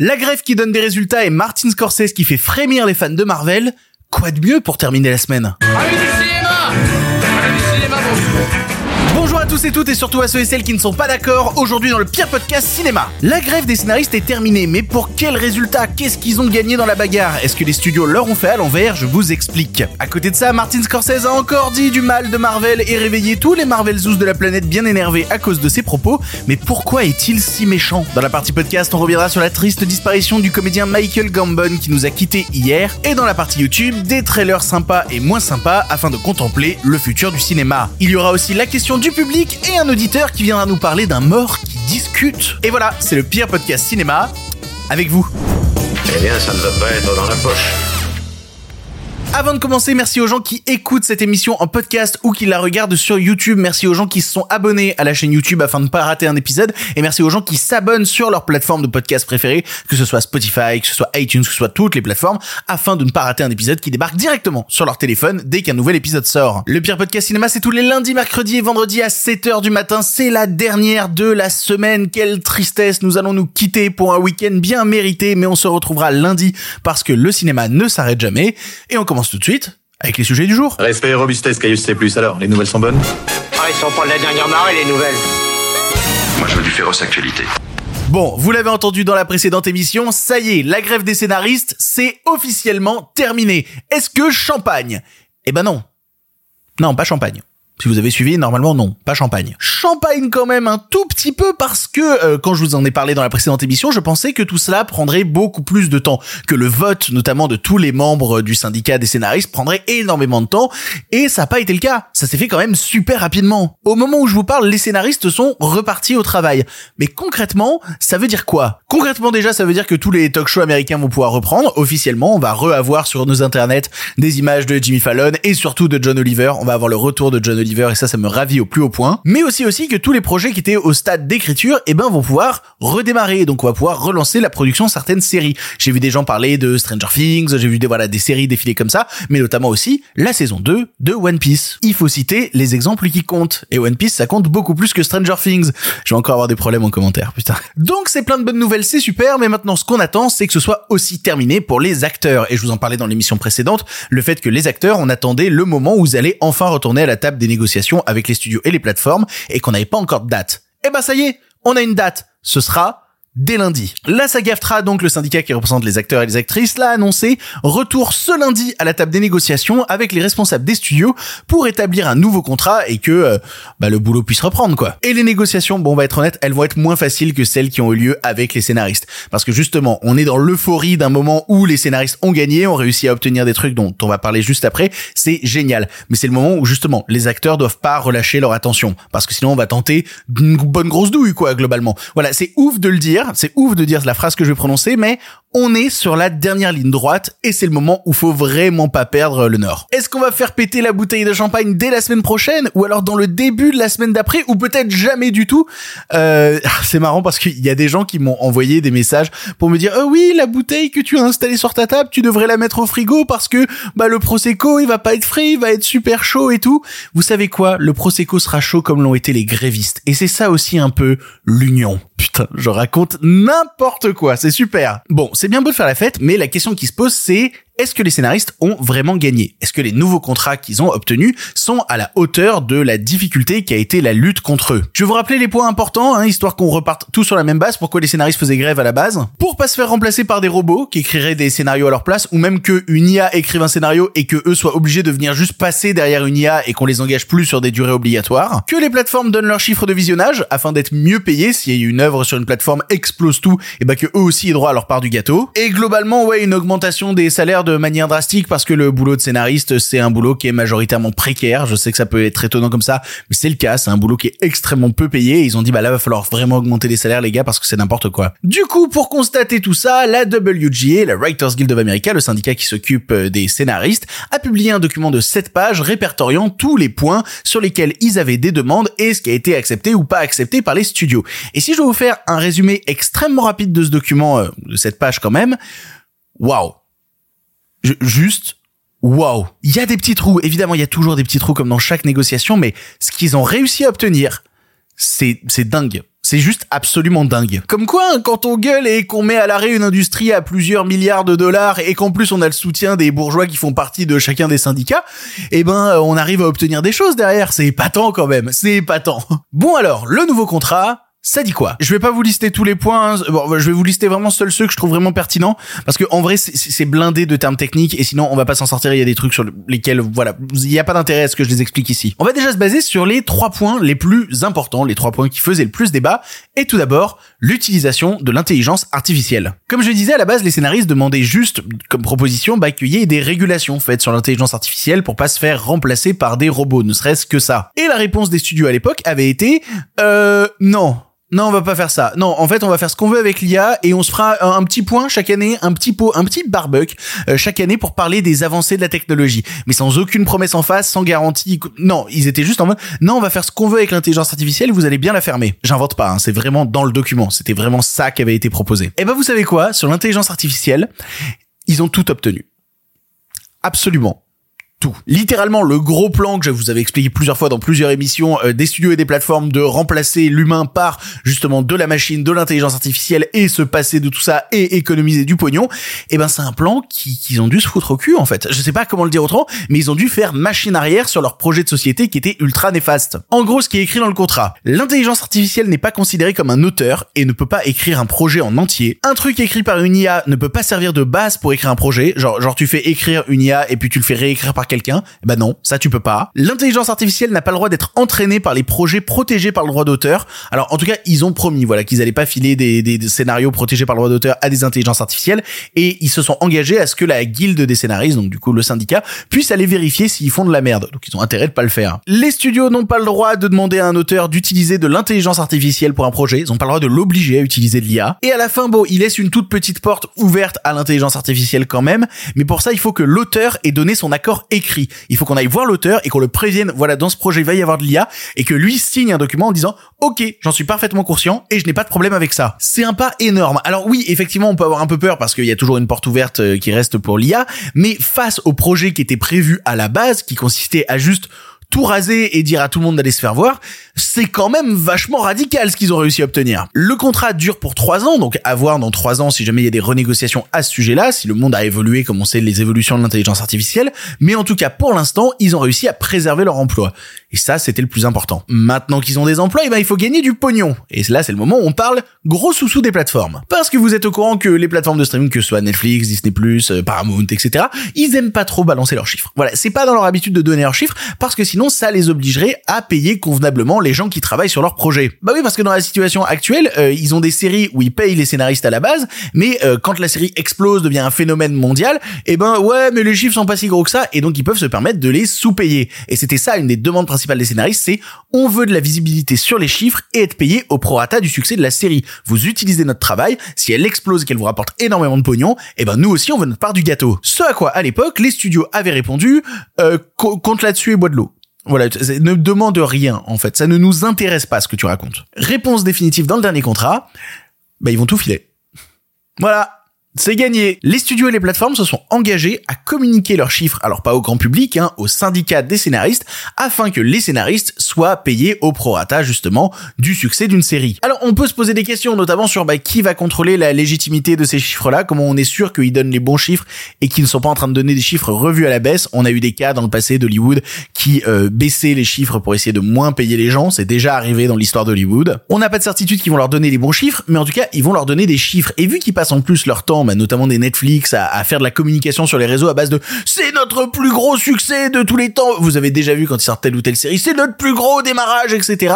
La grève qui donne des résultats et Martin Scorsese qui fait frémir les fans de Marvel. Quoi de mieux pour terminer la semaine? Tous et toutes et surtout à ceux et celles qui ne sont pas d'accord aujourd'hui dans le pire podcast cinéma. La grève des scénaristes est terminée, mais pour quel résultat? Qu'est-ce qu'ils ont gagné dans la bagarre? Est-ce que les studios leur ont fait à l'envers? Je vous explique. À côté de ça, Martin Scorsese a encore dit du mal de Marvel et réveillé tous les Marvel Zoos de la planète bien énervés à cause de ses propos. Mais pourquoi est-il si méchant? Dans la partie podcast, on reviendra sur la triste disparition du comédien Michael Gambon qui nous a quittés hier. Et dans la partie YouTube, des trailers sympas et moins sympas afin de contempler le futur du cinéma. Il y aura aussi la question du public et un auditeur qui viendra nous parler d'un mort qui discute. Et voilà, c'est le pire podcast cinéma avec vous. Eh bien, ça ne va pas être dans la poche. Avant de commencer, merci aux gens qui écoutent cette émission en podcast ou qui la regardent sur YouTube. Merci aux gens qui se sont abonnés à la chaîne YouTube afin de ne pas rater un épisode. Et merci aux gens qui s'abonnent sur leur plateforme de podcast préférée, que ce soit Spotify, que ce soit iTunes, que ce soit toutes les plateformes, afin de ne pas rater un épisode qui débarque directement sur leur téléphone dès qu'un nouvel épisode sort. Le pire podcast cinéma, c'est tous les lundis, mercredis et vendredis à 7h du matin. C'est la dernière de la semaine. Quelle tristesse. Nous allons nous quitter pour un week-end bien mérité, mais on se retrouvera lundi parce que le cinéma ne s'arrête jamais. Et on commence tout de suite avec les sujets du jour. Respect et robustesse, Caius C+. Alors, les nouvelles sont bonnes? Ah, ils sont pas de la dernière marée, les nouvelles. Moi, je veux du féroce actualité. Bon, vous l'avez entendu dans la précédente émission, ça y est, la grève des scénaristes, c'est officiellement terminé. Est-ce que champagne? Eh ben non. Non, pas champagne. Si vous avez suivi, normalement non, pas champagne. Champagne quand même un tout petit peu parce que euh, quand je vous en ai parlé dans la précédente émission, je pensais que tout cela prendrait beaucoup plus de temps, que le vote notamment de tous les membres du syndicat des scénaristes prendrait énormément de temps et ça n'a pas été le cas. Ça s'est fait quand même super rapidement. Au moment où je vous parle, les scénaristes sont repartis au travail. Mais concrètement, ça veut dire quoi? Concrètement déjà, ça veut dire que tous les talk shows américains vont pouvoir reprendre. Officiellement, on va re-avoir sur nos internets des images de Jimmy Fallon et surtout de John Oliver. On va avoir le retour de John Oliver et ça, ça me ravit au plus haut point. Mais aussi aussi que tous les projets qui étaient au stade d'écriture, eh ben, vont pouvoir redémarrer. Donc, on va pouvoir relancer la production de certaines séries. J'ai vu des gens parler de Stranger Things, j'ai vu des, voilà, des séries défiler comme ça, mais notamment aussi la saison 2 de One Piece. Il faut citer les exemples qui comptent. Et One Piece, ça compte beaucoup plus que Stranger Things. Je vais encore avoir des problèmes en commentaire, putain. Donc, c'est plein de bonnes nouvelles, c'est super, mais maintenant, ce qu'on attend, c'est que ce soit aussi terminé pour les acteurs. Et je vous en parlais dans l'émission précédente, le fait que les acteurs, on attendait le moment où vous allez enfin retourner à la table des négociations avec les studios et les plateformes et qu'on n'avait pas encore de date. Eh ben ça y est, on a une date. Ce sera dès lundi. La SAG-AFTRA, donc le syndicat qui représente les acteurs et les actrices, l'a annoncé, retour ce lundi à la table des négociations avec les responsables des studios pour établir un nouveau contrat et que euh, bah, le boulot puisse reprendre quoi. Et les négociations, bon on va être honnête, elles vont être moins faciles que celles qui ont eu lieu avec les scénaristes parce que justement, on est dans l'euphorie d'un moment où les scénaristes ont gagné, ont réussi à obtenir des trucs dont on va parler juste après, c'est génial. Mais c'est le moment où justement les acteurs doivent pas relâcher leur attention parce que sinon on va tenter une bonne grosse douille quoi globalement. Voilà, c'est ouf de le dire, c'est ouf de dire la phrase que je vais prononcer, mais on est sur la dernière ligne droite et c'est le moment où faut vraiment pas perdre le nord. Est-ce qu'on va faire péter la bouteille de champagne dès la semaine prochaine ou alors dans le début de la semaine d'après ou peut-être jamais du tout euh, C'est marrant parce qu'il y a des gens qui m'ont envoyé des messages pour me dire oh oui la bouteille que tu as installée sur ta table tu devrais la mettre au frigo parce que bah le prosecco il va pas être frais il va être super chaud et tout. Vous savez quoi? Le prosecco sera chaud comme l'ont été les grévistes et c'est ça aussi un peu l'union. Putain, je raconte n'importe quoi, c'est super. Bon, c'est bien beau de faire la fête, mais la question qui se pose c'est est-ce que les scénaristes ont vraiment gagné? Est-ce que les nouveaux contrats qu'ils ont obtenus sont à la hauteur de la difficulté qui a été la lutte contre eux? Je vais vous rappeler les points importants, hein, histoire qu'on reparte tous sur la même base. Pourquoi les scénaristes faisaient grève à la base? Pour pas se faire remplacer par des robots qui écriraient des scénarios à leur place, ou même que une IA écrive un scénario et que eux soient obligés de venir juste passer derrière une IA et qu'on les engage plus sur des durées obligatoires. Que les plateformes donnent leurs chiffres de visionnage afin d'être mieux payés si une œuvre sur une plateforme explose tout, et bah que eux aussi aient droit à leur part du gâteau. Et globalement, ouais, une augmentation des salaires manière drastique parce que le boulot de scénariste, c'est un boulot qui est majoritairement précaire. Je sais que ça peut être étonnant comme ça, mais c'est le cas. C'est un boulot qui est extrêmement peu payé. ils ont dit, bah là, va falloir vraiment augmenter les salaires, les gars, parce que c'est n'importe quoi. Du coup, pour constater tout ça, la WGA, la Writers Guild of America, le syndicat qui s'occupe des scénaristes, a publié un document de 7 pages répertoriant tous les points sur lesquels ils avaient des demandes et ce qui a été accepté ou pas accepté par les studios. Et si je dois vous faire un résumé extrêmement rapide de ce document, euh, de cette page quand même, waouh juste waouh. Il y a des petits trous, évidemment, il y a toujours des petits trous comme dans chaque négociation, mais ce qu'ils ont réussi à obtenir, c'est c'est dingue. C'est juste absolument dingue. Comme quoi, hein, quand on gueule et qu'on met à l'arrêt une industrie à plusieurs milliards de dollars et qu'en plus on a le soutien des bourgeois qui font partie de chacun des syndicats, eh ben on arrive à obtenir des choses derrière. C'est épatant quand même. C'est épatant. Bon alors, le nouveau contrat, ça dit quoi? Je vais pas vous lister tous les points. hein. Je vais vous lister vraiment seuls ceux que je trouve vraiment pertinents parce que en vrai c'est- c'est blindé de termes techniques et sinon on va pas s'en sortir. Il y a des trucs sur lesquels voilà, il y a pas d'intérêt à ce que je les explique ici. On va déjà se baser sur les trois points les plus importants, les trois points qui faisaient le plus débat. Et tout d'abord, l'utilisation de l'intelligence artificielle. Comme je disais à la base, les scénaristes demandaient juste comme proposition bah, qu'il y ait des régulations faites sur l'intelligence artificielle pour pas se faire remplacer par des robots, ne serait-ce que ça. Et la réponse des studios à l'époque avait été euh non. Non, on va pas faire ça. Non, en fait, on va faire ce qu'on veut avec l'IA et on se fera un, petit point chaque année, un petit pot, un petit barbecue euh, chaque année pour parler des avancées de la technologie, mais sans aucune promesse en face, sans garantie. Non, ils étaient juste en mode non, on va faire ce qu'on veut avec l'intelligence artificielle, vous allez bien la fermer. J'invente pas, hein, c'est vraiment dans le document, c'était vraiment ça qui avait été proposé. Et ben vous savez quoi, sur l'intelligence artificielle, ils ont tout obtenu. Absolument tout. Littéralement, le gros plan que je vous avais expliqué plusieurs fois dans plusieurs émissions euh, des studios et des plateformes de remplacer l'humain par justement de la machine, de l'intelligence artificielle et se passer de tout ça et économiser du pognon, eh ben c'est un plan qui- qu'ils ont dû se foutre au cul en fait. Je sais pas comment le dire autrement, mais ils ont dû faire machine arrière sur leur projet de société qui était ultra néfaste. En gros, ce qui est écrit dans le contrat, l'intelligence artificielle n'est pas considérée comme un auteur et ne peut pas écrire un projet en entier. Un truc écrit par une IA ne peut pas servir de base pour écrire un projet. Genre, genre tu fais écrire une IA et puis tu le fais réécrire par quelqu'un. Eh Ben non, ça tu peux pas. L'intelligence artificielle n'a pas le droit d'être entraînée par les projets protégés par le droit d'auteur. Alors en tout cas, ils ont promis voilà qu'ils allaient pas filer des, des, des scénarios protégés par le droit d'auteur à des intelligences artificielles et ils se sont engagés à ce que la guilde des scénaristes, donc du coup le syndicat, puisse aller vérifier s'ils font de la merde. Donc ils ont intérêt de pas le faire. Les studios n'ont pas le droit de demander à un auteur d'utiliser de l'intelligence artificielle pour un projet. Ils ont pas le droit de l'obliger à utiliser de l'IA. Et à la fin, bon, ils laissent une toute petite porte ouverte à l'intelligence artificielle quand même. Mais pour ça, il faut que l'auteur ait donné son accord Il faut qu'on aille voir l'auteur et qu'on le prévienne, voilà, dans ce projet, il va y avoir de l'IA et que lui signe un document en disant, OK, j'en suis parfaitement conscient et je n'ai pas de problème avec ça. C'est un pas énorme. Alors oui, effectivement, on peut avoir un peu peur parce qu'il y a toujours une porte ouverte euh, qui reste pour l'IA, mais face au projet qui était prévu à la base, qui consistait à juste tout raser et dire à tout le monde d'aller se faire voir, c'est quand même vachement radical ce qu'ils ont réussi à obtenir. Le contrat dure pour trois ans, donc à voir dans trois ans si jamais il y a des renégociations à ce sujet-là, si le monde a évolué comme on sait les évolutions de l'intelligence artificielle, mais en tout cas pour l'instant, ils ont réussi à préserver leur emploi. Et ça, c'était le plus important. Maintenant qu'ils ont des emplois, eh ben, il faut gagner du pognon. Et là, c'est le moment où on parle gros sous-sous des plateformes. Parce que vous êtes au courant que les plateformes de streaming, que ce soit Netflix, Disney+, euh, Paramount, etc., ils aiment pas trop balancer leurs chiffres. Voilà, c'est pas dans leur habitude de donner leurs chiffres, parce que sinon, ça les obligerait à payer convenablement les gens qui travaillent sur leur projet. Bah oui, parce que dans la situation actuelle, euh, ils ont des séries où ils payent les scénaristes à la base, mais euh, quand la série explose, devient un phénomène mondial, eh ben ouais, mais les chiffres sont pas si gros que ça, et donc ils peuvent se permettre de les sous-payer. Et c'était ça une des demandes principales des scénaristes, c'est on veut de la visibilité sur les chiffres et être payé au prorata du succès de la série. Vous utilisez notre travail, si elle explose et qu'elle vous rapporte énormément de pognon, eh ben nous aussi on veut notre part du gâteau. Ce à quoi à l'époque les studios avaient répondu euh, co- compte là-dessus et bois de l'eau. Voilà, ne demande rien en fait, ça ne nous intéresse pas ce que tu racontes. Réponse définitive dans le dernier contrat, bah ils vont tout filer. Voilà, c'est gagné. Les studios et les plateformes se sont engagés à communiquer leurs chiffres, alors pas au grand public, hein, au syndicat des scénaristes, afin que les scénaristes soient payés au prorata justement du succès d'une série. Alors on peut se poser des questions, notamment sur bah, qui va contrôler la légitimité de ces chiffres-là, comment on est sûr qu'ils donnent les bons chiffres et qu'ils ne sont pas en train de donner des chiffres revus à la baisse. On a eu des cas dans le passé d'Hollywood qui euh, baissaient les chiffres pour essayer de moins payer les gens, c'est déjà arrivé dans l'histoire d'Hollywood. On n'a pas de certitude qu'ils vont leur donner les bons chiffres, mais en tout cas ils vont leur donner des chiffres. Et vu qu'ils passent en plus leur temps, bah, notamment des Netflix, à, à faire de la communication sur les réseaux à base de c'est notre plus gros succès de tous les temps. Vous avez déjà vu quand ils sortent telle ou telle série, c'est notre plus gros démarrage, etc.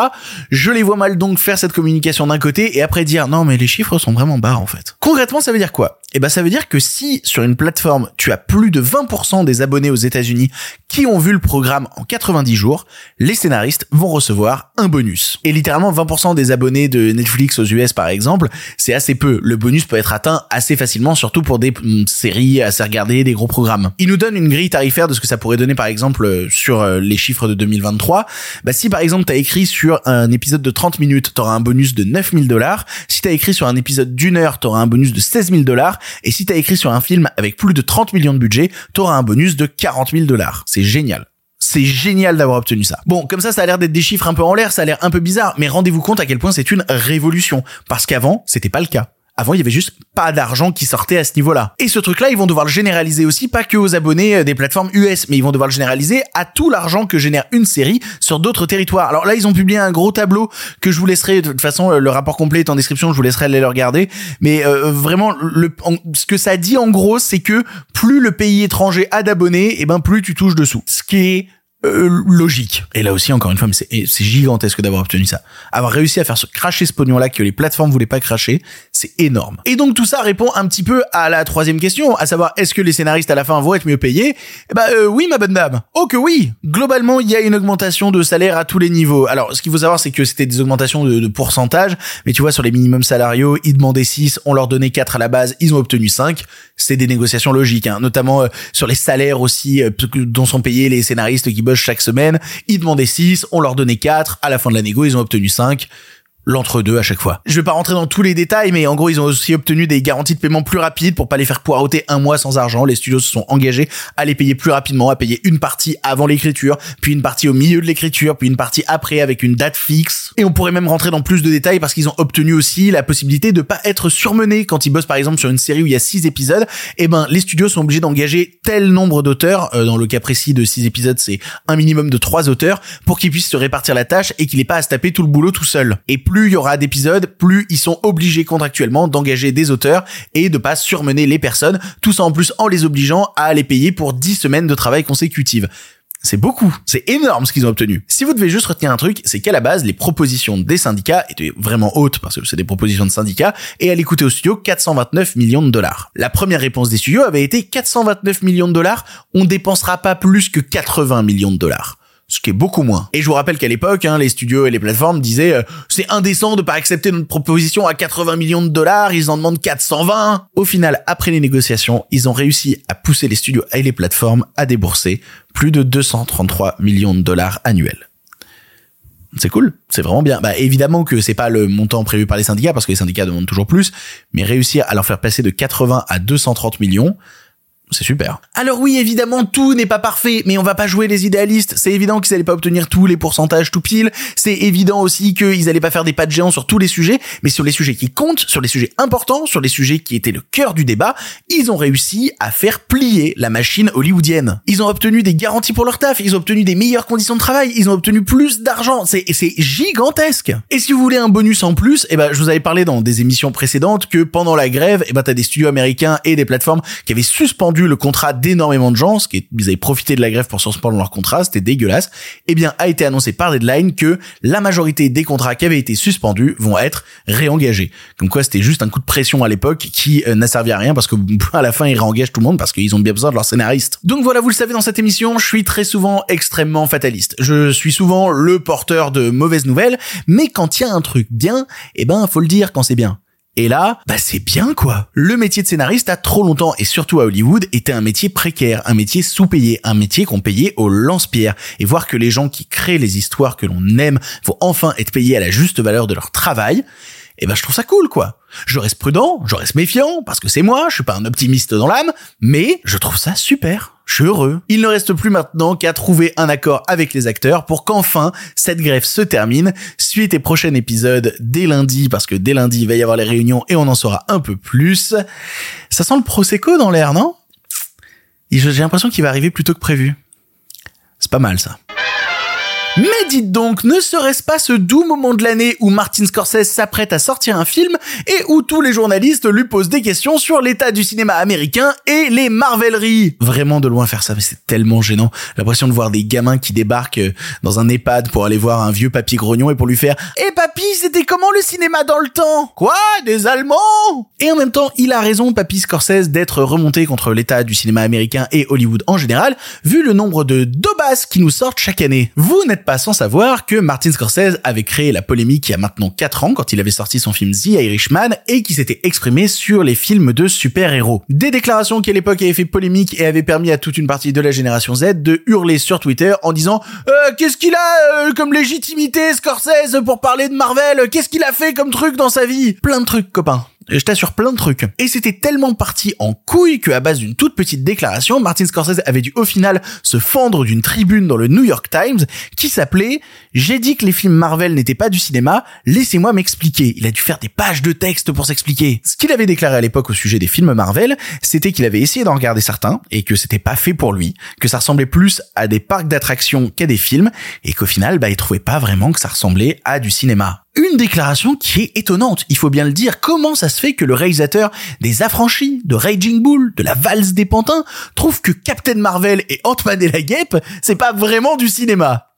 Je les vois mal donc faire cette communication d'un côté et après dire non mais les chiffres sont vraiment bas en fait. Concrètement ça veut dire quoi? Eh ben ça veut dire que si sur une plateforme tu as plus de 20% des abonnés aux États-Unis qui ont vu le programme en 90 jours, les scénaristes vont recevoir un bonus. Et littéralement 20% des abonnés de Netflix aux US par exemple, c'est assez peu. Le bonus peut être atteint assez facilement, surtout pour des mm, séries assez regardées, des gros programmes. Il nous donne une grille tarifaire de ce que ça pourrait donner par exemple euh, sur euh, les chiffres de 2023. Bah si par exemple t'as écrit sur un épisode de 30 minutes, t'auras un bonus de 9000 dollars. Si t'as écrit sur un épisode d'une heure, t'auras un bonus de 16 000 dollars. Et si t'as écrit sur un film avec plus de 30 millions de budget, t'auras un bonus de 40 000 dollars. C'est génial. C'est génial d'avoir obtenu ça. Bon, comme ça, ça a l'air d'être des chiffres un peu en l'air, ça a l'air un peu bizarre, mais rendez-vous compte à quel point c'est une révolution. Parce qu'avant, c'était pas le cas. Avant, il y avait juste pas d'argent qui sortait à ce niveau-là. Et ce truc-là, ils vont devoir le généraliser aussi, pas que aux abonnés euh, des plateformes US, mais ils vont devoir le généraliser à tout l'argent que génère une série sur d'autres territoires. Alors là, ils ont publié un gros tableau que je vous laisserai, de toute façon, le rapport complet est en description, je vous laisserai aller le regarder. Mais euh, vraiment, ce que ça dit en gros, c'est que plus le pays étranger a d'abonnés, et eh ben plus tu touches dessous. Ce qui est euh, logique. Et là aussi, encore une fois, c'est gigantesque d'avoir obtenu ça. Avoir réussi à faire se cracher ce pognon-là que les plateformes voulaient pas cracher, c'est énorme. Et donc tout ça répond un petit peu à la troisième question, à savoir est-ce que les scénaristes à la fin vont être mieux payés? Eh ben euh, oui, ma bonne dame. Oh que oui. Globalement, il y a une augmentation de salaire à tous les niveaux. Alors, ce qu'il faut savoir, c'est que c'était des augmentations de, pourcentage, mais tu vois, sur les minimums salariaux, ils demandaient 6, on leur donnait 4 à la base, ils ont obtenu 5. C'est des négociations logiques, hein. notamment euh, sur les salaires aussi dont sont payés les scénaristes qui bossent chaque semaine. Ils demandaient 6, on leur donnait 4. À la fin de la négo, ils ont obtenu 5 l'entre-deux à chaque fois. Je vais pas rentrer dans tous les détails, mais en gros, ils ont aussi obtenu des garanties de paiement plus rapides pour pas les faire poireauter un mois sans argent. Les studios se sont engagés à les payer plus rapidement, à payer une partie avant l'écriture, puis une partie au milieu de l'écriture, puis une partie après avec une date fixe. Et on pourrait même rentrer dans plus de détails parce qu'ils ont obtenu aussi la possibilité de pas être surmenés quand ils bossent par exemple sur une série où il y a six épisodes. Eh ben, les studios sont obligés d'engager tel nombre d'auteurs. Euh, dans le cas précis de six épisodes, c'est un minimum de trois auteurs pour qu'ils puissent se répartir la tâche et qu'il ait pas à se taper tout le boulot tout seul. Il y aura d'épisodes, plus ils sont obligés contractuellement d'engager des auteurs et de pas surmener les personnes, tout ça en plus en les obligeant à les payer pour 10 semaines de travail consécutives. C'est beaucoup, c'est énorme ce qu'ils ont obtenu. Si vous devez juste retenir un truc, c'est qu'à la base, les propositions des syndicats étaient vraiment hautes parce que c'est des propositions de syndicats et elle écoutait au studio 429 millions de dollars. La première réponse des studios avait été 429 millions de dollars, on dépensera pas plus que 80 millions de dollars ce qui est beaucoup moins. Et je vous rappelle qu'à l'époque, hein, les studios et les plateformes disaient euh, c'est indécent de pas accepter notre proposition à 80 millions de dollars, ils en demandent 420. Au final, après les négociations, ils ont réussi à pousser les studios et les plateformes à débourser plus de 233 millions de dollars annuels. C'est cool, c'est vraiment bien. Bah évidemment que c'est pas le montant prévu par les syndicats parce que les syndicats demandent toujours plus, mais réussir à leur faire passer de 80 à 230 millions, c'est super. Alors oui, évidemment, tout n'est pas parfait, mais on va pas jouer les idéalistes. C'est évident qu'ils allaient pas obtenir tous les pourcentages tout pile. C'est évident aussi qu'ils allaient pas faire des pas de géant sur tous les sujets, mais sur les sujets qui comptent, sur les sujets importants, sur les sujets qui étaient le cœur du débat, ils ont réussi à faire plier la machine hollywoodienne. Ils ont obtenu des garanties pour leur taf, ils ont obtenu des meilleures conditions de travail, ils ont obtenu plus d'argent. C'est, c'est gigantesque. Et si vous voulez un bonus en plus, eh ben, je vous avais parlé dans des émissions précédentes que pendant la grève, eh ben, t'as des studios américains et des plateformes qui avaient suspendu le contrat d'énormément de gens, ce qui est, ils avaient profité de la grève pour suspendre leur contrat, c'était dégueulasse, eh bien, a été annoncé par Deadline que la majorité des contrats qui avaient été suspendus vont être réengagés. Comme quoi, c'était juste un coup de pression à l'époque qui euh, n'a servi à rien parce que à la fin, ils réengagent tout le monde parce qu'ils ont bien besoin de leurs scénaristes. Donc voilà, vous le savez dans cette émission, je suis très souvent extrêmement fataliste. Je suis souvent le porteur de mauvaises nouvelles, mais quand il y a un truc bien, eh ben, faut le dire quand c'est bien. Et là, bah c'est bien quoi. Le métier de scénariste a trop longtemps et surtout à Hollywood était un métier précaire, un métier sous-payé, un métier qu'on payait au lance-pierre. Et voir que les gens qui créent les histoires que l'on aime vont enfin être payés à la juste valeur de leur travail, eh ben je trouve ça cool quoi. Je reste prudent, je reste méfiant parce que c'est moi, je suis pas un optimiste dans l'âme, mais je trouve ça super. Heureux. Il ne reste plus maintenant qu'à trouver un accord avec les acteurs pour qu'enfin cette grève se termine. Suite et prochain épisode dès lundi, parce que dès lundi il va y avoir les réunions et on en saura un peu plus. Ça sent le prosecco dans l'air, non? J'ai l'impression qu'il va arriver plus tôt que prévu. C'est pas mal ça. Mais dites donc, ne serait-ce pas ce doux moment de l'année où Martin Scorsese s'apprête à sortir un film et où tous les journalistes lui posent des questions sur l'état du cinéma américain et les marveleries? Vraiment de loin faire ça, mais c'est tellement gênant. L'impression de voir des gamins qui débarquent euh, dans un EHPAD pour aller voir un vieux papy grognon et pour lui faire « Eh papy, c'était comment le cinéma dans le temps? Quoi? Des Allemands ?» Et en même temps, il a raison, papy Scorsese, d'être remonté contre l'état du cinéma américain et Hollywood en général, vu le nombre de dobas qui nous sortent chaque année. Vous n'êtes pas sans savoir que Martin Scorsese avait créé la polémique il y a maintenant 4 ans quand il avait sorti son film The Irishman et qui s'était exprimé sur les films de super-héros. Des déclarations qui à l'époque avaient fait polémique et avaient permis à toute une partie de la génération Z de hurler sur Twitter en disant euh, qu'est-ce qu'il a euh, comme légitimité Scorsese pour parler de Marvel? Qu'est-ce qu'il a fait comme truc dans sa vie? Plein de trucs copains Je t'assure plein de trucs. Et c'était tellement parti en couille qu'à base d'une toute petite déclaration, Martin Scorsese avait dû au final se fendre d'une tribune dans le New York Times qui s'appelait J'ai dit que les films Marvel n'étaient pas du cinéma, laissez-moi m'expliquer. Il a dû faire des pages de texte pour s'expliquer. Ce qu'il avait déclaré à l'époque au sujet des films Marvel, c'était qu'il avait essayé d'en regarder certains et que c'était pas fait pour lui, que ça ressemblait plus à des parcs d'attractions qu'à des films et qu'au final, bah, il trouvait pas vraiment que ça ressemblait à du cinéma. Une déclaration qui est étonnante, il faut bien le dire. Comment ça se fait que le réalisateur des Affranchis, de Raging Bull, de la Valse des Pantins, trouve que Captain Marvel et Ant-Man et la Guêpe, c'est pas vraiment du cinéma?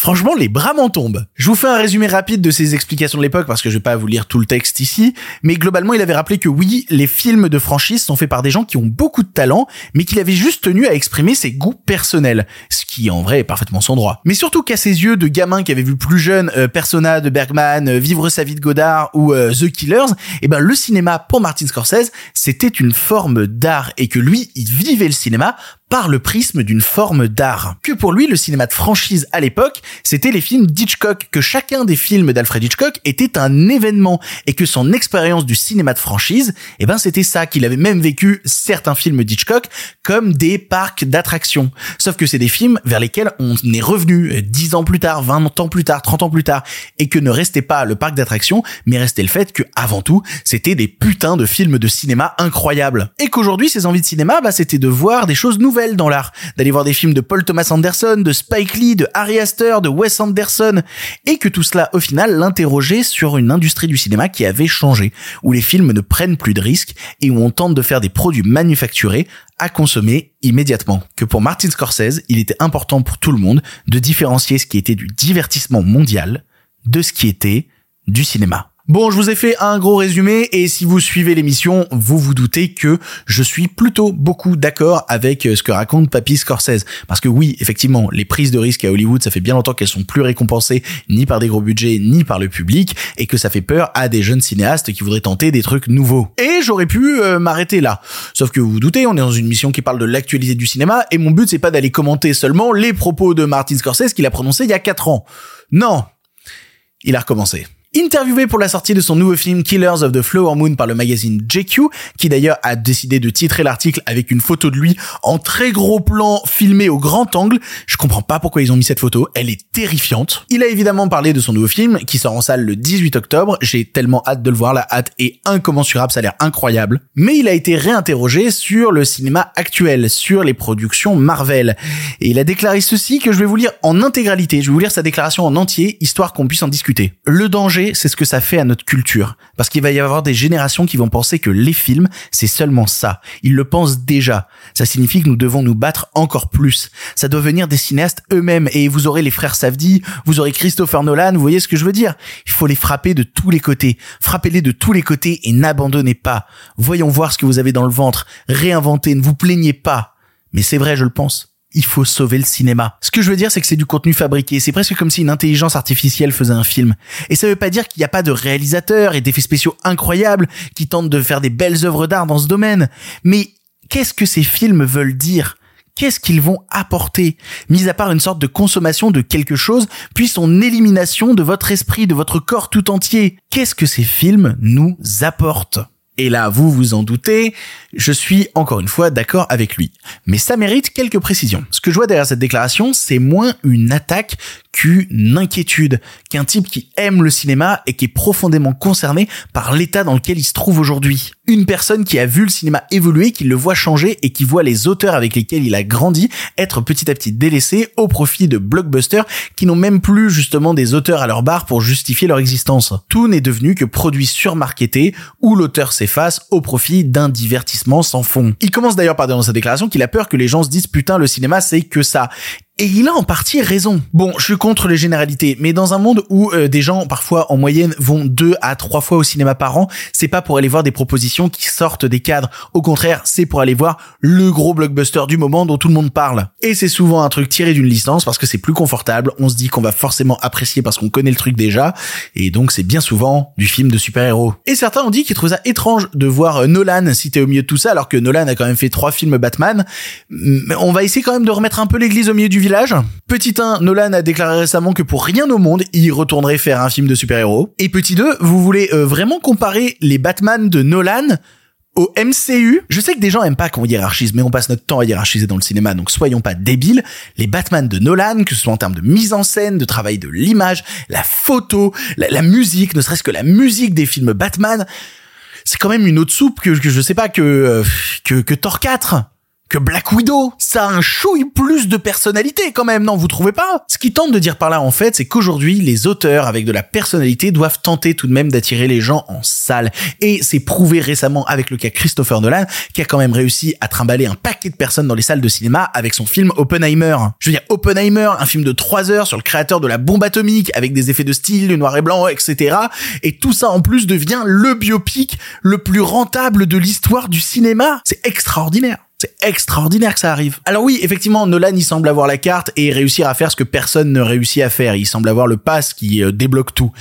Franchement, les bras m'en tombent. Je vous fais un résumé rapide de ses explications de l'époque parce que je vais pas vous lire tout le texte ici, mais globalement, il avait rappelé que oui, les films de franchise sont faits par des gens qui ont beaucoup de talent, mais qu'il avait juste tenu à exprimer ses goûts personnels, ce qui en vrai est parfaitement son droit. Mais surtout qu'à ses yeux de gamin qui avait vu plus jeune euh, Persona de Bergman, euh, Vivre sa vie de Godard ou euh, The Killers, eh ben le cinéma pour Martin Scorsese, c'était une forme d'art et que lui, il vivait le cinéma par le prisme d'une forme d'art. Que pour lui, le cinéma de franchise à l'époque, c'était les films d'Hitchcock, que chacun des films d'Alfred Hitchcock était un événement, et que son expérience du cinéma de franchise, eh ben c'était ça, qu'il avait même vécu certains films d'Hitchcock comme des parcs d'attractions. Sauf que c'est des films vers lesquels on est revenu 10 ans plus tard, 20 ans plus tard, 30 ans plus tard, et que ne restait pas le parc d'attractions, mais restait le fait que, avant tout, c'était des putains de films de cinéma incroyables. Et qu'aujourd'hui, ses envies de cinéma, bah, c'était de voir des choses nouvelles dans l'art, d'aller voir des films de Paul Thomas Anderson, de Spike Lee, de Harry Astor, de Wes Anderson, et que tout cela, au final, l'interrogeait sur une industrie du cinéma qui avait changé, où les films ne prennent plus de risques et où on tente de faire des produits manufacturés à consommer immédiatement. Que pour Martin Scorsese, il était important pour tout le monde de différencier ce qui était du divertissement mondial de ce qui était du cinéma. Bon, je vous ai fait un gros résumé et si vous suivez l'émission, vous vous doutez que je suis plutôt beaucoup d'accord avec euh, ce que raconte Papy Scorsese. Parce que oui, effectivement, les prises de risque à Hollywood, ça fait bien longtemps qu'elles sont plus récompensées ni par des gros budgets ni par le public et que ça fait peur à des jeunes cinéastes qui voudraient tenter des trucs nouveaux. Et j'aurais pu euh, m'arrêter là. Sauf que vous vous doutez, on est dans une mission qui parle de l'actualité du cinéma et mon but c'est pas d'aller commenter seulement les propos de Martin Scorsese qu'il a prononcé il y a 4 ans. Non. Il a recommencé. Interviewé pour la sortie de son nouveau film Killers of the Flower Moon par le magazine JQ, qui d'ailleurs a décidé de titrer l'article avec une photo de lui en très gros plan filmé au grand angle, je comprends pas pourquoi ils ont mis cette photo, elle est terrifiante. Il a évidemment parlé de son nouveau film qui sort en salle le 18 octobre, j'ai tellement hâte de le voir, la hâte est incommensurable, ça a l'air incroyable. Mais il a été réinterrogé sur le cinéma actuel, sur les productions Marvel. Et il a déclaré ceci que je vais vous lire en intégralité, je vais vous lire sa déclaration en entier, histoire qu'on puisse en discuter. Le danger c'est ce que ça fait à notre culture. Parce qu'il va y avoir des générations qui vont penser que les films, c'est seulement ça. Ils le pensent déjà. Ça signifie que nous devons nous battre encore plus. Ça doit venir des cinéastes eux-mêmes. Et vous aurez les frères Savdi, vous aurez Christopher Nolan, vous voyez ce que je veux dire? Il faut les frapper de tous les côtés. Frappez-les de tous les côtés et n'abandonnez pas. Voyons voir ce que vous avez dans le ventre. Réinventez, ne vous plaignez pas. Mais c'est vrai, je le pense il faut sauver le cinéma. Ce que je veux dire, c'est que c'est du contenu fabriqué. C'est presque comme si une intelligence artificielle faisait un film. Et ça veut pas dire qu'il n'y a pas de réalisateurs et d'effets spéciaux incroyables qui tentent de faire des belles œuvres d'art dans ce domaine. Mais qu'est-ce que ces films veulent dire? Qu'est-ce qu'ils vont apporter? Mis à part une sorte de consommation de quelque chose, puis son élimination de votre esprit, de votre corps tout entier. Qu'est-ce que ces films nous apportent? Et là, vous vous en doutez, je suis encore une fois d'accord avec lui. Mais ça mérite quelques précisions. Ce que je vois derrière cette déclaration, c'est moins une attaque qu'une inquiétude, qu'un type qui aime le cinéma et qui est profondément concerné par l'état dans lequel il se trouve aujourd'hui. Une personne qui a vu le cinéma évoluer, qui le voit changer et qui voit les auteurs avec lesquels il a grandi être petit à petit délaissés au profit de blockbusters qui n'ont même plus justement des auteurs à leur barre pour justifier leur existence. Tout n'est devenu que produit surmarketé où l'auteur s'efface au profit d'un divertissement sans fond. Il commence d'ailleurs par dire dans sa déclaration qu'il a peur que les gens se disent putain le cinéma c'est que ça. Et il a en partie raison. Bon, je suis contre les généralités, mais dans un monde où euh, des gens parfois en moyenne vont deux à trois fois au cinéma par an, c'est pas pour aller voir des propositions qui sortent des cadres. Au contraire, c'est pour aller voir le gros blockbuster du moment dont tout le monde parle. Et c'est souvent un truc tiré d'une licence parce que c'est plus confortable. On se dit qu'on va forcément apprécier parce qu'on connaît le truc déjà, et donc c'est bien souvent du film de super-héros. Et certains ont dit qu'ils trouvaient ça étrange de voir euh, Nolan cité au milieu de tout ça, alors que Nolan a quand même fait trois films Batman. On va essayer quand même de remettre un peu l'église au milieu du Petit 1, Nolan a déclaré récemment que pour rien au monde, il retournerait faire un film de super-héros. Et petit 2, vous voulez euh, vraiment comparer les Batman de Nolan au MCU, je sais que des gens aiment pas qu'on hiérarchise, mais on passe notre temps à hiérarchiser dans le cinéma, donc soyons pas débiles. Les Batman de Nolan, que ce soit en termes de mise en scène, de travail de l'image, la photo, la, la musique, ne serait-ce que la musique des films Batman, c'est quand même une autre soupe que, que je sais pas que, euh, que, que Thor 4 que Black Widow, ça a un chouille plus de personnalité quand même, non, vous trouvez pas? Ce qui tente de dire par là en fait, c'est qu'aujourd'hui, les auteurs avec de la personnalité doivent tenter tout de même d'attirer les gens en salle. Et c'est prouvé récemment avec le cas Christopher Nolan, qui a quand même réussi à trimballer un paquet de personnes dans les salles de cinéma avec son film Oppenheimer. Je veux dire, Oppenheimer, un film de 3 heures sur le créateur de la bombe atomique, avec des effets de style, du noir et blanc, etc. Et tout ça en plus devient le biopic le plus rentable de l'histoire du cinéma. C'est extraordinaire. C'est extraordinaire que ça arrive. Alors oui, effectivement, Nolan, il semble avoir la carte et réussir à faire ce que personne ne réussit à faire. Il semble avoir le pass qui euh, débloque tout.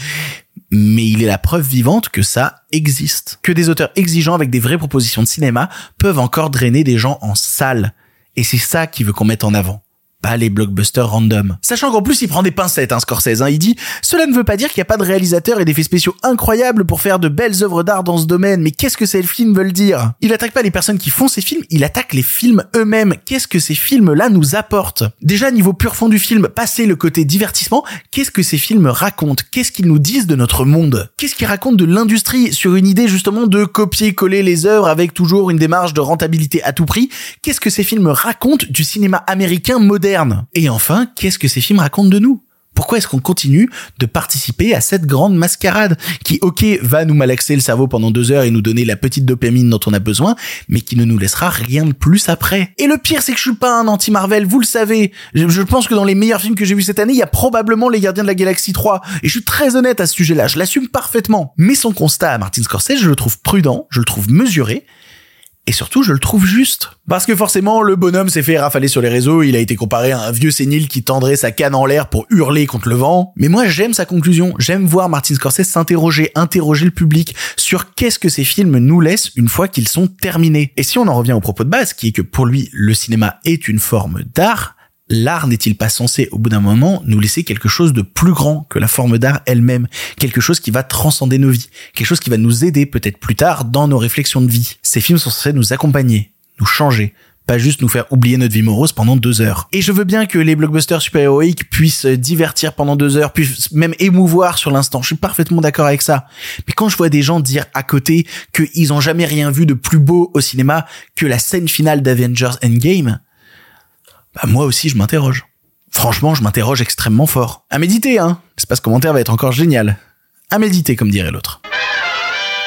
Mais il est la preuve vivante que ça existe. Que des auteurs exigeants avec des vraies propositions de cinéma peuvent encore drainer des gens en salle. Et c'est ça qu'il veut qu'on mette en avant pas les blockbusters random. Sachant qu'en plus il prend des pincettes, hein, Scorsese. Hein. Il dit « Cela ne veut pas dire qu'il n'y a pas de réalisateurs et d'effets spéciaux incroyables pour faire de belles œuvres d'art dans ce domaine, mais qu'est-ce que ces films veulent dire ?» Il attaque pas les personnes qui font ces films, il attaque les films eux-mêmes. Qu'est-ce que ces films-là nous apportent? Déjà, niveau pur fond du film, passer le côté divertissement, qu'est-ce que ces films racontent? Qu'est-ce qu'ils nous disent de notre monde? Qu'est-ce qu'ils racontent de l'industrie sur une idée justement de copier-coller les œuvres avec toujours une démarche de rentabilité à tout prix? Qu'est-ce que ces films racontent du cinéma américain moderne? Et enfin, qu'est-ce que ces films racontent de nous? Pourquoi est-ce qu'on continue de participer à cette grande mascarade qui, ok, va nous malaxer le cerveau pendant deux heures et nous donner la petite dopamine dont on a besoin, mais qui ne nous laissera rien de plus après? Et le pire, c'est que je suis pas un anti-Marvel, vous le savez. Je, pense que dans les meilleurs films que j'ai vus cette année, il y a probablement Les Gardiens de la Galaxie 3. Et je suis très honnête à ce sujet-là, je l'assume parfaitement. Mais son constat à Martin Scorsese, je le trouve prudent, je le trouve mesuré, et surtout, je le trouve juste. Parce que forcément, le bonhomme s'est fait rafaler sur les réseaux, il a été comparé à un vieux sénile qui tendrait sa canne en l'air pour hurler contre le vent. Mais moi, j'aime sa conclusion. J'aime voir Martin Scorsese s'interroger, interroger le public sur qu'est-ce que ces films nous laissent une fois qu'ils sont terminés. Et si on en revient au propos de base, qui est que pour lui, le cinéma est une forme d'art, l'art n'est-il pas censé, au bout d'un moment, nous laisser quelque chose de plus grand que la forme d'art elle-même, quelque chose qui va transcender nos vies, quelque chose qui va nous aider peut-être plus tard dans nos réflexions de vie. Ces films sont censés nous accompagner, nous changer, pas juste nous faire oublier notre vie morose pendant deux heures. Et je veux bien que les blockbusters super-héroïques puissent divertir pendant deux heures, puissent même émouvoir sur l'instant. Je suis parfaitement d'accord avec ça. Mais quand je vois des gens dire à côté qu'ils ont jamais rien vu de plus beau au cinéma que la scène finale d'Avengers Endgame, bah moi aussi je m'interroge. Franchement, je m'interroge extrêmement fort. À méditer, hein. pas ce commentaire va être encore génial. À méditer, comme dirait l'autre.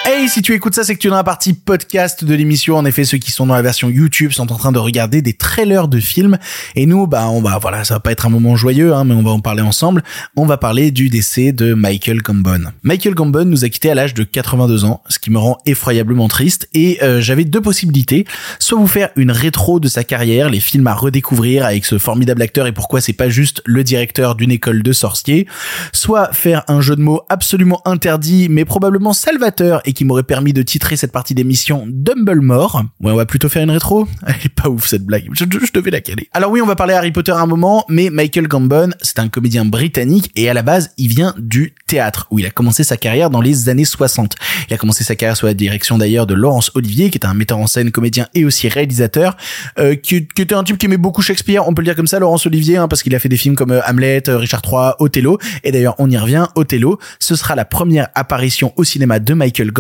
Hey, si tu écoutes ça, c'est que tu es dans la partie podcast de l'émission. En effet, ceux qui sont dans la version YouTube sont en train de regarder des trailers de films. Et nous, bah, on va, voilà, ça va pas être un moment joyeux, hein, mais on va en parler ensemble. On va parler du décès de Michael Gambon. Michael Gambon nous a quitté à l'âge de 82 ans, ce qui me rend effroyablement triste. Et euh, j'avais deux possibilités. Soit vous faire une rétro de sa carrière, les films à redécouvrir avec ce formidable acteur et pourquoi c'est pas juste le directeur d'une école de sorciers. Soit faire un jeu de mots absolument interdit, mais probablement salvateur qui m'aurait permis de titrer cette partie d'émission Dumblemore. Ouais, on va plutôt faire une rétro. Elle est pas ouf cette blague. Je, devais la caler. Alors oui, on va parler Harry Potter un moment, mais Michael Gambon, c'est un comédien britannique et à la base, il vient du théâtre où il a commencé sa carrière dans les années 60. Il a commencé sa carrière sous la direction d'ailleurs de Laurence Olivier, qui est un metteur en scène, comédien et aussi réalisateur, euh, qui, qui, était un type qui aimait beaucoup Shakespeare. On peut le dire comme ça, Laurence Olivier, hein, parce qu'il a fait des films comme euh, Hamlet, euh, Richard III, Othello. Et d'ailleurs, on y revient. Othello, ce sera la première apparition au cinéma de Michael Gambon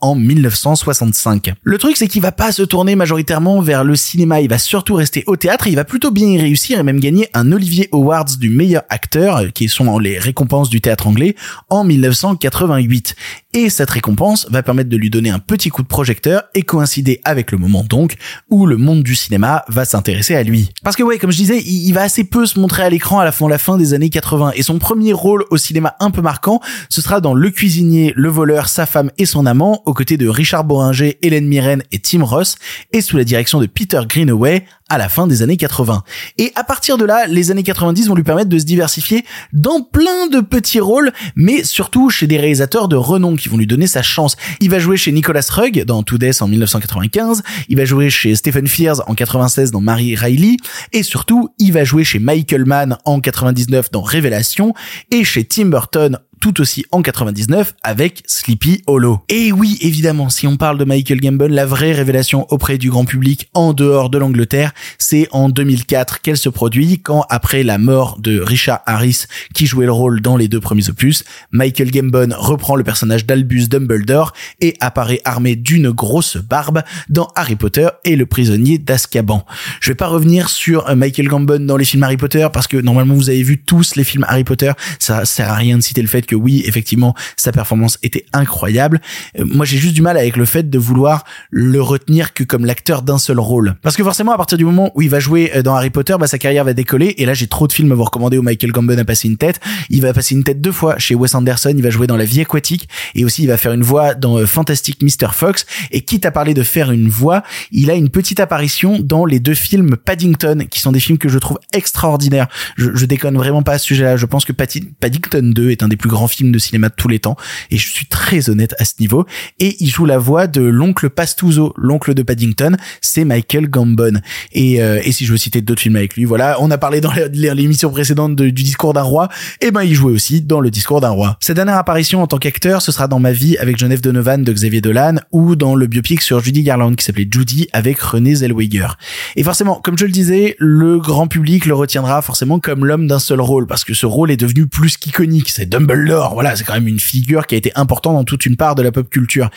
En 1965. Le truc c'est qu'il va pas se tourner majoritairement vers le cinéma, il va surtout rester au théâtre, et il va plutôt bien y réussir et même gagner un Olivier Awards du meilleur acteur, qui sont les récompenses du théâtre anglais, en 1988. Et cette récompense va permettre de lui donner un petit coup de projecteur et coïncider avec le moment donc où le monde du cinéma va s'intéresser à lui. Parce que ouais, comme je disais, il, va assez peu se montrer à l'écran à la fin, la fin des années 80 et son premier rôle au cinéma un peu marquant, ce sera dans Le cuisinier, le voleur, sa femme et son amant aux côtés de Richard Boringer, Hélène Mirren et Tim Ross et sous la direction de Peter Greenaway à la fin des années 80. Et à partir de là, les années 90 vont lui permettre de se diversifier dans plein de petits rôles, mais surtout chez des réalisateurs de renom donc ils vont lui donner sa chance. Il va jouer chez Nicolas Rugg dans To Death en 1995, il va jouer chez Stephen Frears en 96 dans Mary Riley, et surtout, il va jouer chez Michael Mann en 99 dans Révélation, et chez Tim Burton tout aussi en 99 avec Sleepy Hollow. Et oui, évidemment, si on parle de Michael Gambon, la vraie révélation auprès du grand public en dehors de l'Angleterre, c'est en 2004 qu'elle se produit quand après la mort de Richard Harris qui jouait le rôle dans les deux premiers opus, Michael Gambon reprend le personnage d'Albus Dumbledore et apparaît armé d'une grosse barbe dans Harry Potter et le prisonnier d'Azkaban. Je vais pas revenir sur euh, Michael Gambon dans les films Harry Potter parce que normalement vous avez vu tous les films Harry Potter, ça sert à rien de citer le fait que oui, effectivement, sa performance était incroyable. Euh, moi, j'ai juste du mal avec le fait de vouloir le retenir que comme l'acteur d'un seul rôle. Parce que forcément, à partir du moment où il va jouer euh, dans Harry Potter, bah, sa carrière va décoller. Et là, j'ai trop de films à vous recommander où Michael Gambon a passé une tête. Il va passer une tête deux fois chez Wes Anderson. Il va jouer dans La Vie aquatique. Et aussi, il va faire une voix dans euh, Fantastic Mr. Fox. Et quitte à parler de faire une voix, il a une petite apparition dans les deux films Paddington, qui sont des films que je trouve extraordinaires. Je, déconne vraiment pas à ce sujet-là. Je pense que Paddington 2 est un des plus grands film de cinéma de tous les temps et je suis très honnête à ce niveau et il joue la voix de l'oncle Pastuzo l'oncle de Paddington c'est Michael Gambon. Et, euh, et si je veux citer d'autres films avec lui voilà on a parlé dans l'émission précédente du discours d'un roi et ben il jouait aussi dans le discours d'un roi. Sa dernière apparition en tant qu'acteur ce sera dans ma vie avec Geneviève Donovan de Xavier Dolan ou dans le biopic sur Judy Garland qui s'appelait Judy avec René Zellweger. Et forcément comme je le disais le grand public le retiendra forcément comme l'homme d'un seul rôle parce que ce rôle est devenu plus qu'iconique c'est Dumbledore voilà, c'est quand même une figure qui a été importante dans toute une part de la pop culture.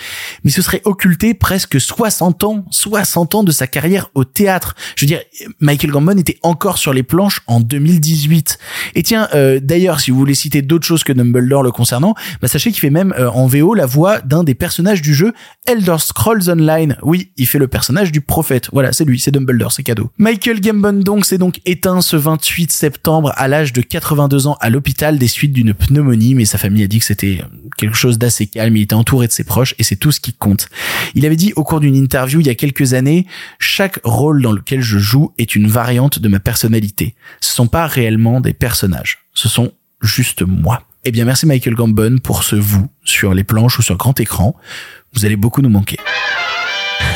Mais ce serait occulter presque 60 ans, 60 ans de sa carrière au théâtre. Je veux dire, Michael Gambon était encore sur les planches en 2018. Et tiens, euh, d'ailleurs, si vous voulez citer d'autres choses que Dumbledore le concernant, bah sachez qu'il fait même euh, en VO la voix d'un des personnages du jeu Elder Scrolls Online. Oui, il fait le personnage du prophète. Voilà, c'est lui, c'est Dumbledore, c'est cadeau. Michael Gambon donc s'est donc éteint ce 28 septembre à l'âge de 82 ans à l'hôpital des suites d'une pneumonie, sa famille a dit que c'était quelque chose d'assez calme, il était entouré de ses proches et c'est tout ce qui compte. Il avait dit au cours d'une interview il y a quelques années, chaque rôle dans lequel je joue est une variante de ma personnalité. Ce sont pas réellement des personnages, ce sont juste moi. Eh bien merci Michael Gambon pour ce vous sur les planches ou sur grand écran. Vous allez beaucoup nous manquer.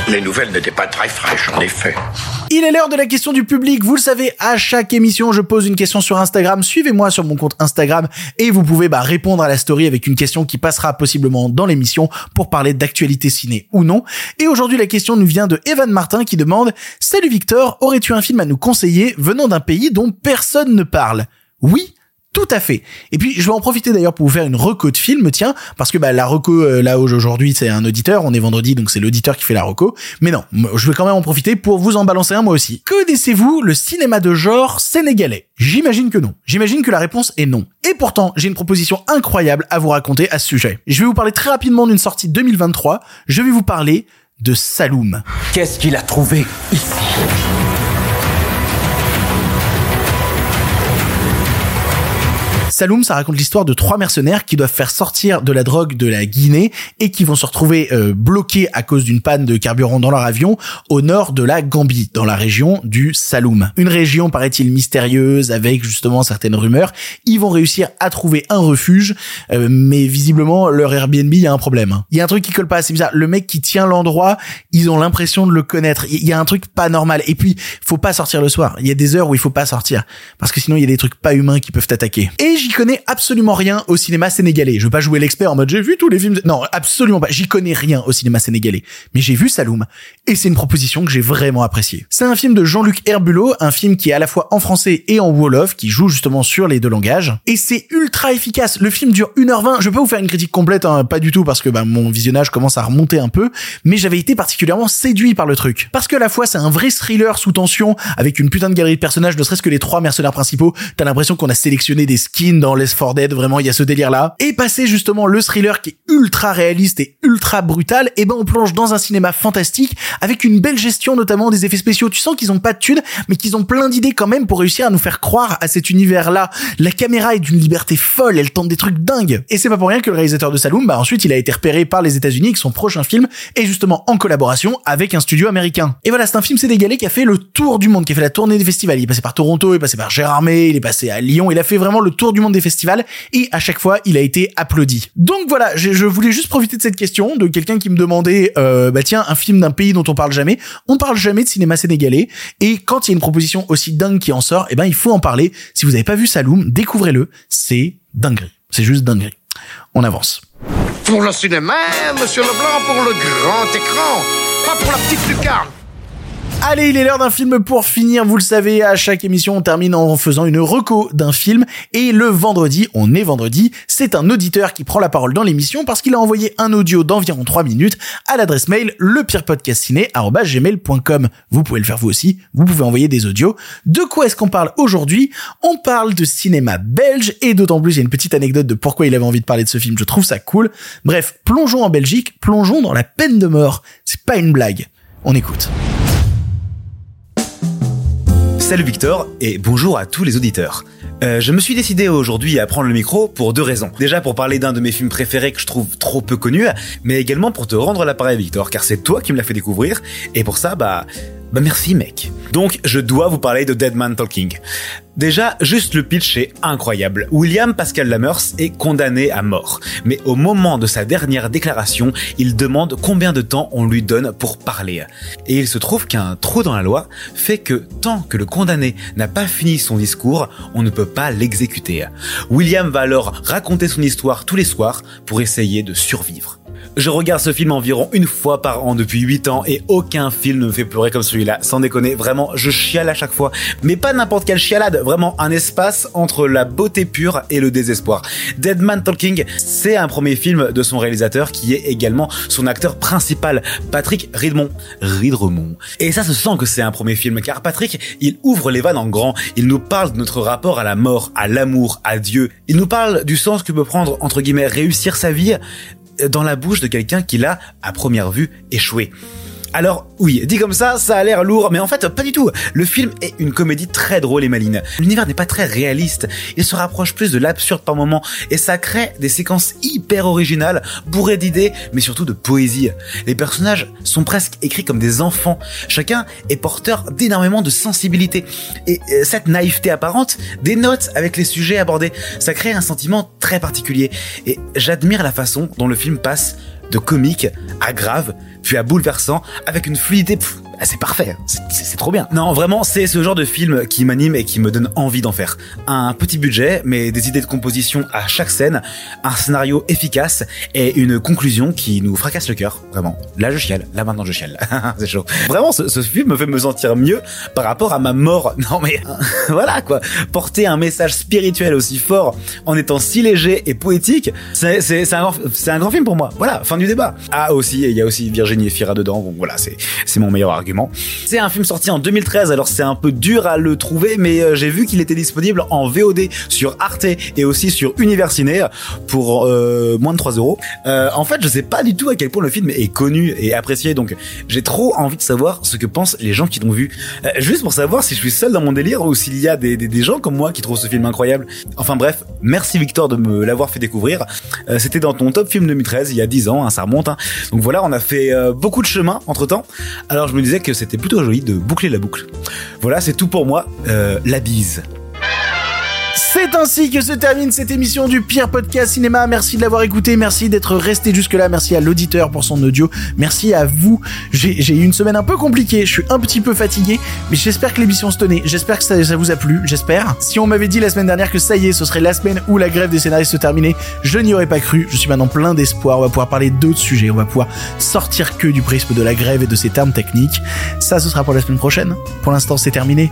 Les nouvelles n'étaient pas très fraîches, en effet. Il est l'heure de la question du public. Vous le savez, à chaque émission, je pose une question sur Instagram. Suivez-moi sur mon compte Instagram et vous pouvez bah, répondre à la story avec une question qui passera possiblement dans l'émission pour parler d'actualité ciné ou non. Et aujourd'hui, la question nous vient de Evan Martin qui demande Salut Victor, aurais-tu un film à nous conseiller venant d'un pays dont personne ne parle? Oui, tout à fait. Et puis je vais en profiter d'ailleurs pour vous faire une reco de film, tiens, parce que bah la reco euh, là aujourd'hui c'est un auditeur, on est vendredi donc c'est l'auditeur qui fait la reco. Mais non, je vais quand même en profiter pour vous en balancer un moi aussi. Connaissez-vous le cinéma de genre sénégalais? J'imagine que non. J'imagine que la réponse est non. Et pourtant, j'ai une proposition incroyable à vous raconter à ce sujet. Je vais vous parler très rapidement d'une sortie 2023. Je vais vous parler de Saloum. Qu'est-ce qu'il a trouvé ici? Saloum, ça raconte l'histoire de trois mercenaires qui doivent faire sortir de la drogue de la Guinée et qui vont se retrouver euh, bloqués à cause d'une panne de carburant dans leur avion au nord de la Gambie, dans la région du Saloum. Une région, paraît-il, mystérieuse avec justement certaines rumeurs. Ils vont réussir à trouver un refuge, euh, mais visiblement leur Airbnb, a un problème. hein. Il y a un truc qui colle pas, c'est bizarre. Le mec qui tient l'endroit, ils ont l'impression de le connaître. Il y a un truc pas normal. Et puis, faut pas sortir le soir. Il y a des heures où il faut pas sortir. Parce que sinon, il y a des trucs pas humains qui peuvent t'attaquer. J'y connais absolument rien au cinéma sénégalais. Je veux pas jouer l'expert en mode j'ai vu tous les films. Non, absolument pas. J'y connais rien au cinéma sénégalais. Mais j'ai vu Saloum. Et c'est une proposition que j'ai vraiment appréciée. C'est un film de Jean-Luc Herbulot, un film qui est à la fois en français et en Wolof, qui joue justement sur les deux langages. Et c'est ultra efficace. Le film dure 1h20. Je peux vous faire une critique complète, hein, pas du tout, parce que bah, mon visionnage commence à remonter un peu. Mais j'avais été particulièrement séduit par le truc. Parce que à la fois c'est un vrai thriller sous tension, avec une putain de galerie de personnages, ne serait-ce que les trois mercenaires principaux. T'as l'impression qu'on a sélectionné des skins dans Les 4 Dead, vraiment, il y a ce délire-là. Et passer justement le thriller qui est ultra réaliste et ultra brutal, et ben on plonge dans un cinéma fantastique avec une belle gestion notamment des effets spéciaux. Tu sens qu'ils ont pas de thunes, mais qu'ils ont plein d'idées quand même pour réussir à nous faire croire à cet univers-là. La caméra est d'une liberté folle, elle tente des trucs dingues. Et c'est pas pour rien que le réalisateur de Saloum, bah ensuite il a été repéré par les États-Unis que son prochain film est justement en collaboration avec un studio américain. Et voilà, c'est un film sénégalais qui a fait le tour du monde, qui a fait la tournée des festivals. Il est passé par Toronto, il est passé par Gérardmer, il est passé à Lyon, il a fait vraiment le tour du monde des festivals et à chaque fois, il a été applaudi. Donc voilà, je, je voulais juste profiter de cette question de quelqu'un qui me demandait, euh, bah tiens, un film d'un pays dont on parle jamais. On parle jamais de cinéma sénégalais et quand il y a une proposition aussi dingue qui en sort, eh ben il faut en parler. Si vous n'avez pas vu Saloum, découvrez-le. C'est dinguerie. C'est juste dinguerie. On avance. Pour le cinéma, monsieur Leblanc, pour le grand écran, pas pour la petite lucarne. Allez, il est l'heure d'un film pour finir. Vous le savez, à chaque émission, on termine en faisant une reco d'un film. Et le vendredi, on est vendredi, c'est un auditeur qui prend la parole dans l'émission parce qu'il a envoyé un audio d'environ 3 minutes à l'adresse mail lepirepodcastciné.com. Vous pouvez le faire vous aussi. Vous pouvez envoyer des audios. De quoi est-ce qu'on parle aujourd'hui? On parle de cinéma belge et d'autant plus, il y a une petite anecdote de pourquoi il avait envie de parler de ce film. Je trouve ça cool. Bref, plongeons en Belgique, plongeons dans la peine de mort. C'est pas une blague. On écoute. Salut Victor et bonjour à tous les auditeurs. Euh, je me suis décidé aujourd'hui à prendre le micro pour deux raisons. Déjà pour parler d'un de mes films préférés que je trouve trop peu connu, mais également pour te rendre l'appareil Victor, car c'est toi qui me l'as fait découvrir, et pour ça, bah, bah merci mec. Donc je dois vous parler de Dead Man Talking. Déjà, juste le pitch est incroyable. William Pascal Lamers est condamné à mort. Mais au moment de sa dernière déclaration, il demande combien de temps on lui donne pour parler. Et il se trouve qu'un trou dans la loi fait que tant que le condamné n'a pas fini son discours, on ne peut pas l'exécuter. William va alors raconter son histoire tous les soirs pour essayer de survivre. Je regarde ce film environ une fois par an depuis 8 ans et aucun film ne me fait pleurer comme celui-là. Sans déconner, vraiment, je chiale à chaque fois. Mais pas n'importe quelle chialade, vraiment un espace entre la beauté pure et le désespoir. Dead Man Talking, c'est un premier film de son réalisateur qui est également son acteur principal, Patrick Ridmond. Ridremont. Et ça se sent que c'est un premier film, car Patrick, il ouvre les vannes en grand, il nous parle de notre rapport à la mort, à l'amour, à Dieu. Il nous parle du sens que peut prendre, entre guillemets, réussir sa vie, dans la bouche de quelqu'un qui l'a, à première vue, échoué. Alors oui, dit comme ça, ça a l'air lourd, mais en fait pas du tout. Le film est une comédie très drôle et maline. L'univers n'est pas très réaliste, il se rapproche plus de l'absurde par moments, et ça crée des séquences hyper originales, bourrées d'idées, mais surtout de poésie. Les personnages sont presque écrits comme des enfants, chacun est porteur d'énormément de sensibilité, et euh, cette naïveté apparente dénote avec les sujets abordés. Ça crée un sentiment très particulier, et j'admire la façon dont le film passe de comique à grave, puis à bouleversant, avec une fluidité pff, c'est parfait, c'est- c'est trop bien. Non, vraiment, c'est ce genre de film qui m'anime et qui me donne envie d'en faire. Un petit budget, mais des idées de composition à chaque scène, un scénario efficace et une conclusion qui nous fracasse le cœur, vraiment. Là, je chiale, là maintenant je chiale, c'est chaud. Vraiment, ce, film me fait me sentir mieux par rapport à ma mort. Non mais, voilà quoi, porter un message spirituel aussi fort en étant si léger et poétique, c'est un, un grand film pour moi. Voilà, fin du débat. Ah aussi, il y a aussi Virginie Efira dedans, donc voilà, c'est mon meilleur argument. C'est un film sorti en 2013, alors c'est un peu dur à le trouver, mais euh, j'ai vu qu'il était disponible en VOD sur Arte et aussi sur Universiné pour euh, moins de 3 euros. Euh, en fait, je sais pas du tout à quel point le film est connu et apprécié, donc j'ai trop envie de savoir ce que pensent les gens qui l'ont vu. Juste pour savoir si je suis seul dans mon délire ou s'il y a des, gens comme moi qui trouvent ce film incroyable. Enfin bref, merci Victor de me l'avoir fait découvrir. C'était dans ton top film 2013, il y a 10 ans, hein, ça remonte. hein. Donc voilà, on a fait beaucoup de chemin entre temps. Alors je me disais que c'était plutôt joli de boucler la boucle. Voilà, c'est tout pour moi. Euh, la bise. C'est ainsi que se termine cette émission du pire podcast cinéma. Merci de l'avoir écouté, merci d'être resté jusque-là, merci à l'auditeur pour son audio, merci à vous. J'ai eu une semaine un peu compliquée, je suis un petit peu fatigué, mais j'espère que l'émission se tenait, j'espère que ça, ça vous a plu, j'espère. Si on m'avait dit la semaine dernière que ça y est, ce serait la semaine où la grève des scénaristes se terminait, je n'y aurais pas cru. Je suis maintenant plein d'espoir, on va pouvoir parler d'autres sujets, on va pouvoir sortir que du prisme de la grève et de ses termes techniques. Ça, ce sera pour la semaine prochaine. Pour l'instant, c'est terminé.